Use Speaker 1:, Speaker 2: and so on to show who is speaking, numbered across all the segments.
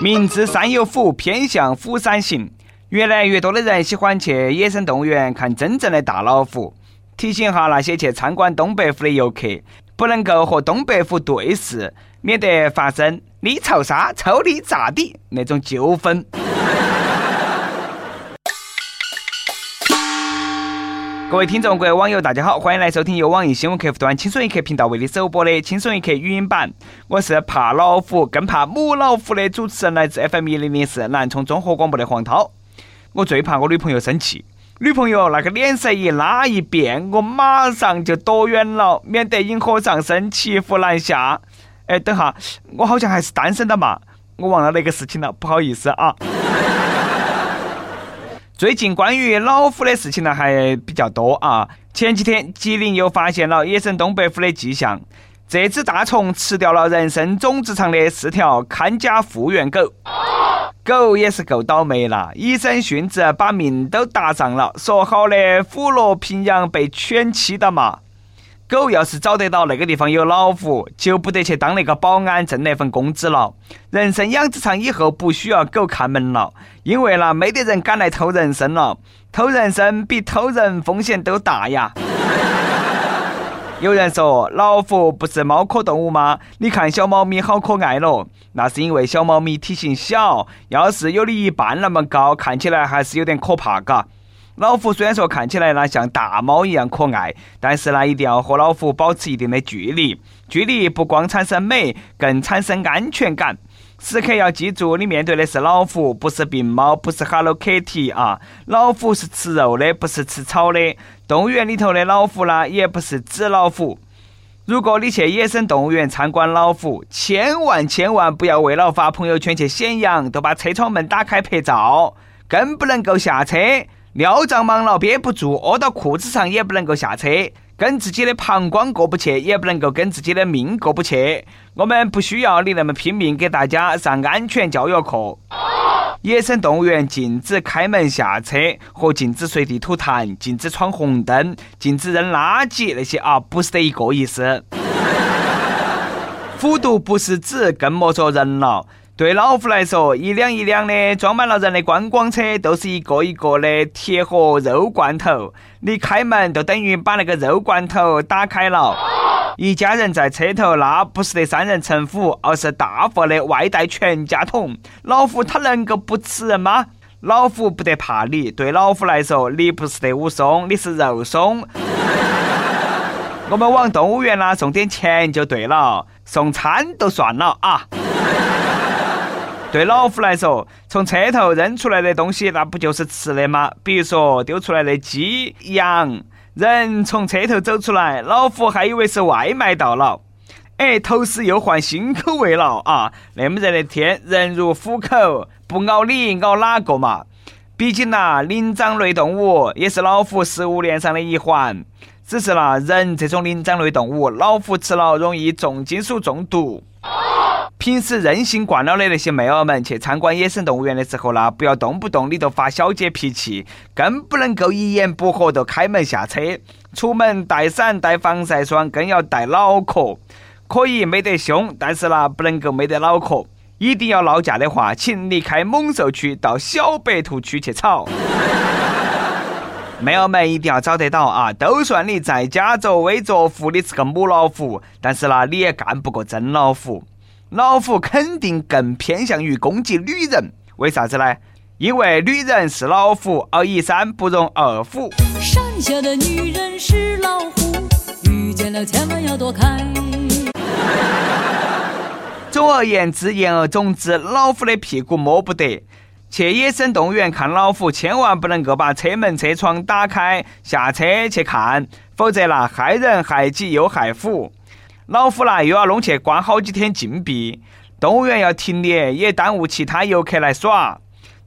Speaker 1: 明知山有虎，偏向虎山行。越来越多的人喜欢去野生动物园看真正的大老虎。提醒哈那些去参观东北虎的游客，不能够和东北虎对视，免得发生你朝啥，抽你咋地那种纠纷。各位听众，各位网友，大家好，欢迎来收听由网易新闻客户端“轻松一刻”频道为你首播的“轻松一刻”语音版。我是怕老虎更怕母老虎的主持人，来自 FM 一零零四南充综合广播的黄涛。我最怕我女朋友生气，女朋友那个脸色一拉一变，我马上就躲远了，免得引火上身，骑虎难下。哎，等下，我好像还是单身的嘛，我忘了那个事情了，不好意思啊。最近关于老虎的事情呢还比较多啊。前几天吉林又发现了野生东北虎的迹象，这只大虫吃掉了人参种植场的四条看家护院狗，狗也是够倒霉了，一身殉职，把命都搭上了。说好的虎落平阳被犬欺的嘛。狗要是找得到那个地方有老虎，就不得去当那个保安挣那份工资了。人生养殖场以后不需要狗看门了，因为呢没得人敢来偷人参了。偷人参比偷人风险都大呀。有人说老虎不是猫科动物吗？你看小猫咪好可爱咯，那是因为小猫咪体型小，要是有你一半那么高，看起来还是有点可怕嘎。老虎虽然说看起来呢像大猫一样可爱，但是呢一定要和老虎保持一定的距离。距离不光产生美，更产生安全感。时刻要记住，你面对的是老虎，不是病猫，不是 Hello Kitty 啊！老虎是吃肉的，不是吃草的。动物园里头的老虎呢，也不是纸老虎。如果你去野生动物园参观老虎，千万千万不要为了发朋友圈去显扬，都把车窗门打开拍照，更不能够下车。尿胀忙了憋不住，屙到裤子上也不能够下车，跟自己的膀胱过不去，也不能够跟自己的命过不去。我们不需要你那么拼命给大家上安全教育课。野生动物园禁止开门下车和禁止随地吐痰、禁止闯红灯、禁止扔垃圾那些啊，不是得一个意思。虎毒不是纸，更莫说人了。对老虎来说，一辆一辆的装满了人的观光车，都是一个一个的铁盒肉罐头。你开门，就等于把那个肉罐头打开了。一家人在车头，那不是得三人成虎，而是大货的外带全家桶。老虎它能够不吃人吗？老虎不得怕你，对老虎来说，你不是得武松，你是肉松。我们往动物园啦送点钱就对了，送餐都算了啊。对老虎来说，从车头扔出来的东西，那不就是吃的吗？比如说丢出来的鸡、羊，人从车头走出来，老虎还以为是外卖到了。哎，头时又换新口味了啊！那么热的天，人如虎口，不咬你咬哪个嘛？毕竟呐，灵长类动物也是老虎食物链上的一环。只是啦，人这种灵长类动物，老虎吃了容易重金属中毒。平时任性惯了的那些妹儿们，去参观野生动物园的时候呢，不要动不动你就发小姐脾气，更不能够一言不合就开门下车。出门带伞、带防晒霜，更要带脑壳。可以没得胸，但是呢，不能够没得脑壳。一定要闹架的话，请离开猛兽区，到小白兔区去吵。妹儿们一定要找得到啊！都算你在家作威作福，你是个母老虎，但是呢，你也干不过真老虎。老虎肯定更偏向于攻击女人，为啥子呢？因为女人是老虎，而一山不容二虎。山下的女人是老虎，遇见了千万要躲开。总而言之，言而总之，老虎的屁股摸不得。去野生动物园看老虎，千万不能够把车门车窗打开下车去看，否则那害人害己又害虎。老虎呢，又要弄去关好几天禁闭，动物园要停业，也耽误其他游客来耍。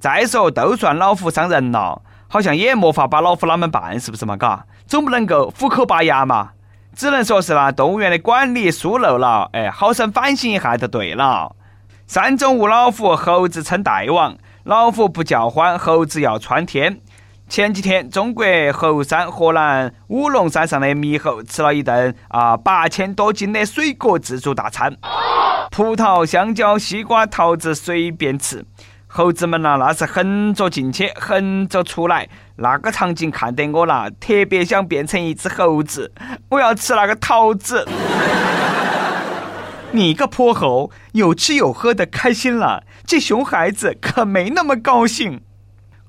Speaker 1: 再说，都算老虎伤人了，好像也没法把老虎啷们办，是不是嘛？嘎，总不能够虎口拔牙嘛，只能说是那，动物园的管理疏漏了，哎，好生反省一下就对了。山中无老虎，猴子称大王。老虎不叫唤，猴子要穿天。前几天，中国猴山河南五龙山上的猕猴吃了一顿啊八千多斤的水果自助大餐，葡萄、香蕉、西瓜、桃子随便吃。猴子们呐，那是横着进去，横着出来，那个场景看得我啦，特别想变成一只猴子，我要吃那个桃子。你个泼猴，有吃有喝的开心了，这熊孩子可没那么高兴。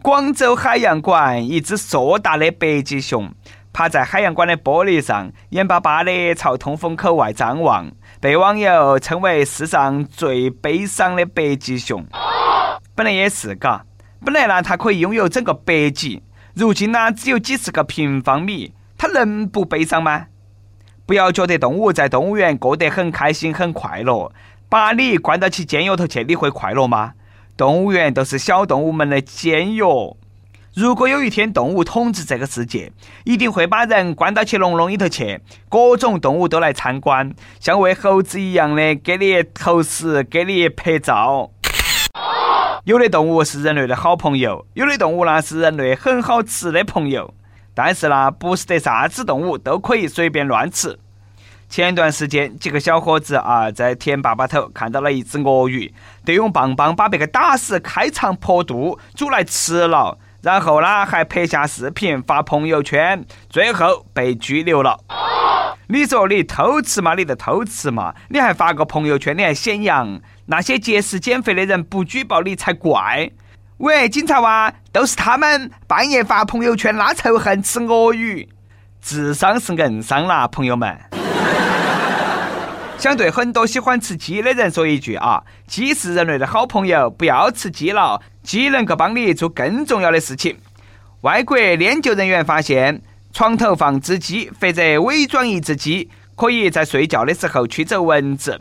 Speaker 1: 广州海洋馆一只硕大的北极熊趴在海洋馆的玻璃上，眼巴巴的朝通风口外张望，被网友称为世上最悲伤的北极熊。本来也是嘎，本来呢它可以拥有整个北极，如今呢只有几十个平方米，它能不悲伤吗？不要觉得动物在动物园过得很开心很快乐，把你关到起监狱头去，你会快乐吗？动物园都是小动物们的监狱。如果有一天动物统治这个世界，一定会把人关到起笼笼里头去，各种动物都来参观，像喂猴子一样的给你投食，给你拍照。有的动物是人类的好朋友，有的动物呢是人类很好吃的朋友。但是呢，不是得啥子动物都可以随便乱吃。前段时间，几个小伙子啊，在田坝坝头看到了一只鳄鱼，就用棒棒把别个打死，开肠破肚，煮来吃了，然后呢，还拍下视频发朋友圈，最后被拘留了。你说你偷吃嘛？你就偷吃嘛？你还发个朋友圈，你还显扬？那些节食减肥的人不举报你才怪。喂，警察哇，都是他们半夜发朋友圈拉仇恨，吃鳄鱼，智商是硬伤啦，朋友们。想对很多喜欢吃鸡的人说一句啊，鸡是人类的好朋友，不要吃鸡了，鸡能够帮你做更重要的事情。外国研究人员发现，床头放只鸡或者伪装一只鸡，可以在睡觉的时候驱走蚊子。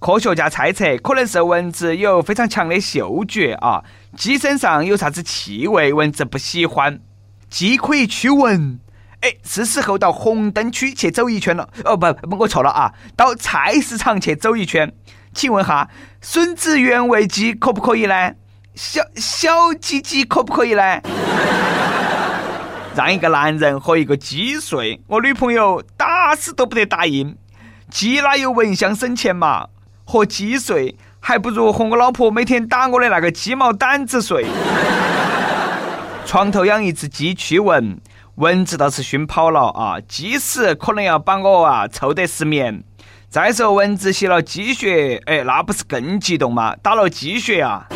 Speaker 1: 科学家猜测，可能是蚊子有非常强的嗅觉啊，鸡身上有啥子气味，蚊子不喜欢。鸡可以驱蚊。哎，是时候到红灯区去走一圈了。哦不，我错了啊，到菜市场去走一圈。请问哈，笋子原味鸡可不可以呢？小小鸡鸡可不可以呢？让一个男人和一个鸡睡，我女朋友打死都不得答应。鸡哪有蚊香省钱嘛？和鸡睡，还不如和我老婆每天打我的那个鸡毛掸子睡。床头养一只鸡驱蚊。蚊子倒是熏跑了啊，鸡屎可能要把我啊臭得失眠。再说蚊子吸了鸡血，哎，那不是更激动吗？打了鸡血啊！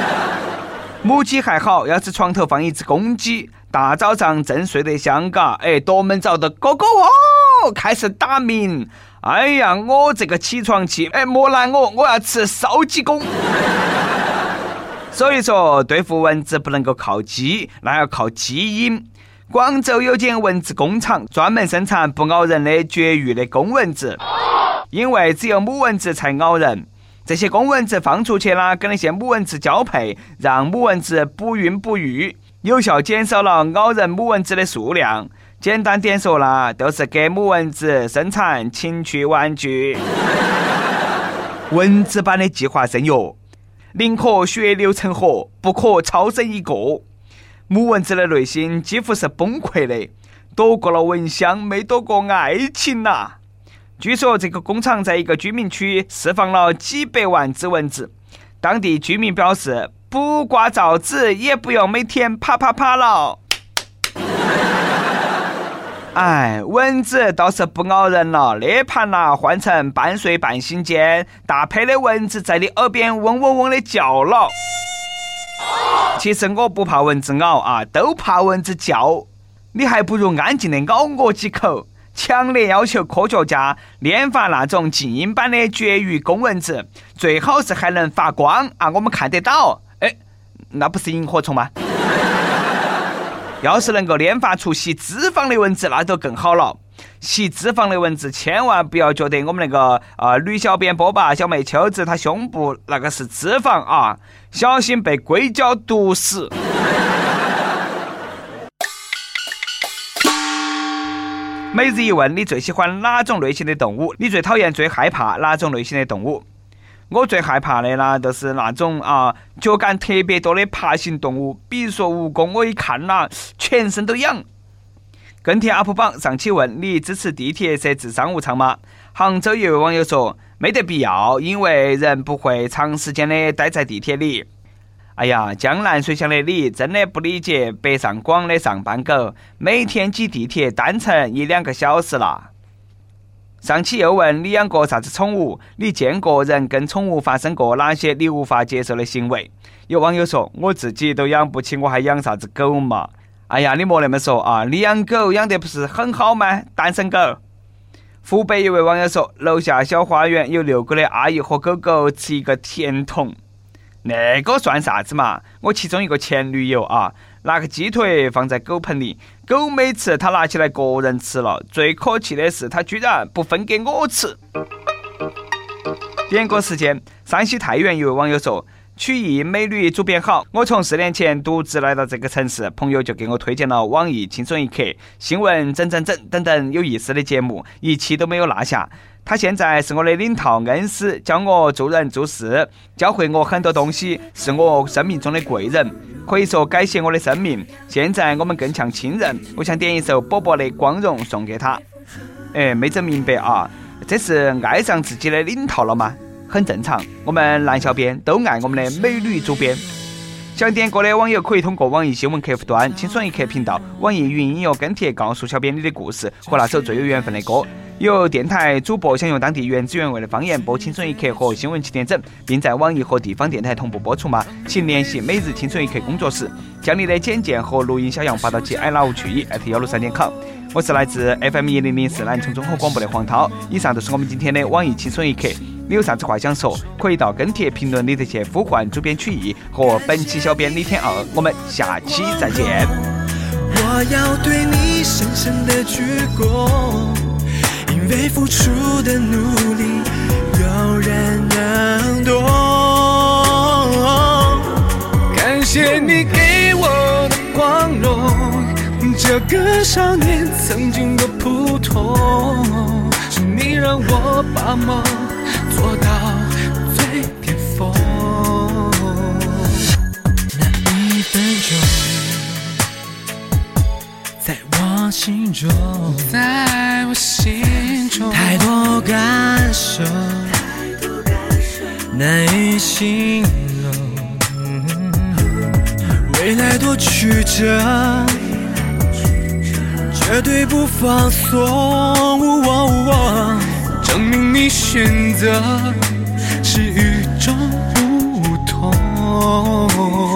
Speaker 1: 母鸡还好，要是床头放一只公鸡，大早上正睡得香嘎，哎，夺门早的哥哥哦，开始打鸣。哎呀，我这个起床气，哎，莫拦我，我要吃烧鸡公。所以说，对付蚊子不能够靠鸡，那要靠基因。广州有间蚊子工厂，专门生产不咬人的绝育的公蚊子，因为只有母蚊子才咬人。这些公蚊子放出去啦，跟那些母蚊子交配，让母蚊子不孕不育，有效减少了咬人母蚊子的数量。简单点说啦，都是给母蚊子生产情趣玩具。蚊子般的计划生育，宁可血流成河，不可超生一个。母蚊子的内心几乎是崩溃的，躲过了蚊香，没躲过爱情呐。据说这个工厂在一个居民区释放了几百万只蚊子，当地居民表示，不挂罩子也不用每天啪啪啪了。哎，蚊子倒是不咬人了，那盘呐换成半睡半醒间，大配的蚊子在你耳边嗡嗡嗡的叫了。其实我不怕蚊子咬啊，都怕蚊子叫。你还不如安静的咬我几口。强烈要求科学家研发那种静音版的绝育公蚊子，最好是还能发光啊，我们看得到。哎，那不是萤火虫吗？要是能够研发出吸脂肪的蚊子，那就更好了。吸脂肪的蚊子，千万不要觉得我们那个啊女小编波霸小妹秋子她胸部那个是脂肪啊，小心被硅胶毒死。每日一问：你最喜欢哪种类型的动物？你最讨厌、最害怕哪种类型的动物？我最害怕的啦，就是那种啊脚感特别多的爬行动物，比如说蜈蚣，我一看啦，全身都痒。跟帖 UP 榜上期问你支持地铁设置商务舱吗？杭州一位网友说没得必要，因为人不会长时间的待在地铁里。哎呀，江南水乡的你真的不理解北上广的上班狗，每天挤地铁单程一两个小时啦。上期又问你养过啥子宠物？你见过人跟宠物发生过哪些你无法接受的行为？有网友说我自己都养不起，我还养啥子狗嘛？哎呀，你莫那么说啊！你养狗养得不是很好吗？单身狗。湖北一位网友说，楼下小花园有遛狗的阿姨和狗狗吃一个甜筒，那个算啥子嘛？我其中一个前女友啊，拿个鸡腿放在狗盆里，狗没吃，他拿起来个人吃了。最可气的是，他居然不分给我吃。点歌时间，山西太原一位网友说。曲艺美女主编好，我从四年前独自来到这个城市，朋友就给我推荐了网易轻松一刻、新闻整整整等等有意思的节目，一期都没有落下。他现在是我的领导恩师，教我做人做事，教会我很多东西，是我生命中的贵人，可以说改写我的生命。现在我们更像亲人。我想点一首波波的《光荣》送给他。哎，没整明白啊，这是爱上自己的领导了吗？很正常，我们男小编都爱我们的美女主编。想点歌的网友可以通过网易新闻客户端“轻松一刻”频道、网易云音乐跟帖告诉小编你的故事和那首最有缘分的歌。有电台主播想用当地原汁原味的方言播《轻松一刻》和新闻七点整，并在网易和地方电台同步播出吗？请联系每日轻松一刻工作室，将你的简介和录音小样发到其 i love 去一幺六三点 com。我是来自 FM 一零零四南充综合广播的黄涛。以上就是我们今天的网易轻松一刻。你有啥子话想说，可以到跟帖评论里头去呼唤主编曲艺和本期小编李天二。我们下期再见。我要对你深深的鞠躬。因为付出的努力，有人能懂。感谢你给我的光荣，这个少年曾经的普通，是你让我把梦做到最巅峰。那一分钟，在我心中，在我心中。太多感受，难以形容。未来多曲折，绝对不放松。你选择是与众不同。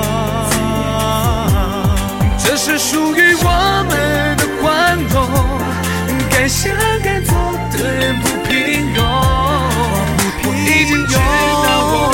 Speaker 1: 是属于我们。的光荣，该想该做的人不平庸。我已经知道